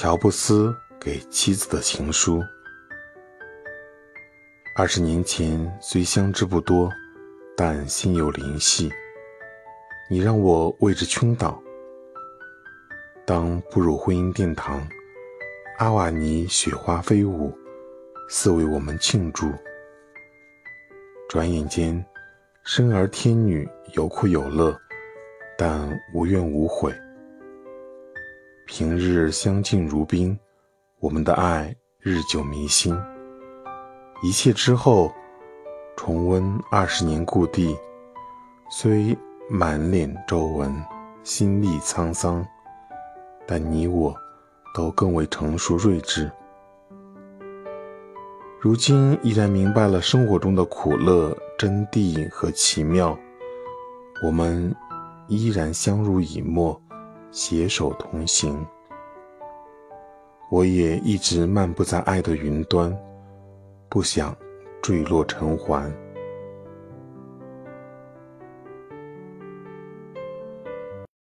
乔布斯给妻子的情书。二十年前虽相知不多，但心有灵犀。你让我为之倾倒。当步入婚姻殿堂，阿瓦尼雪花飞舞，似为我们庆祝。转眼间，生儿天女，有苦有乐，但无怨无悔。平日相敬如宾，我们的爱日久弥新。一切之后，重温二十年故地，虽满脸皱纹，心力沧桑，但你我都更为成熟睿智。如今依然明白了生活中的苦乐、真谛和奇妙，我们依然相濡以沫。携手同行，我也一直漫步在爱的云端，不想坠落尘寰。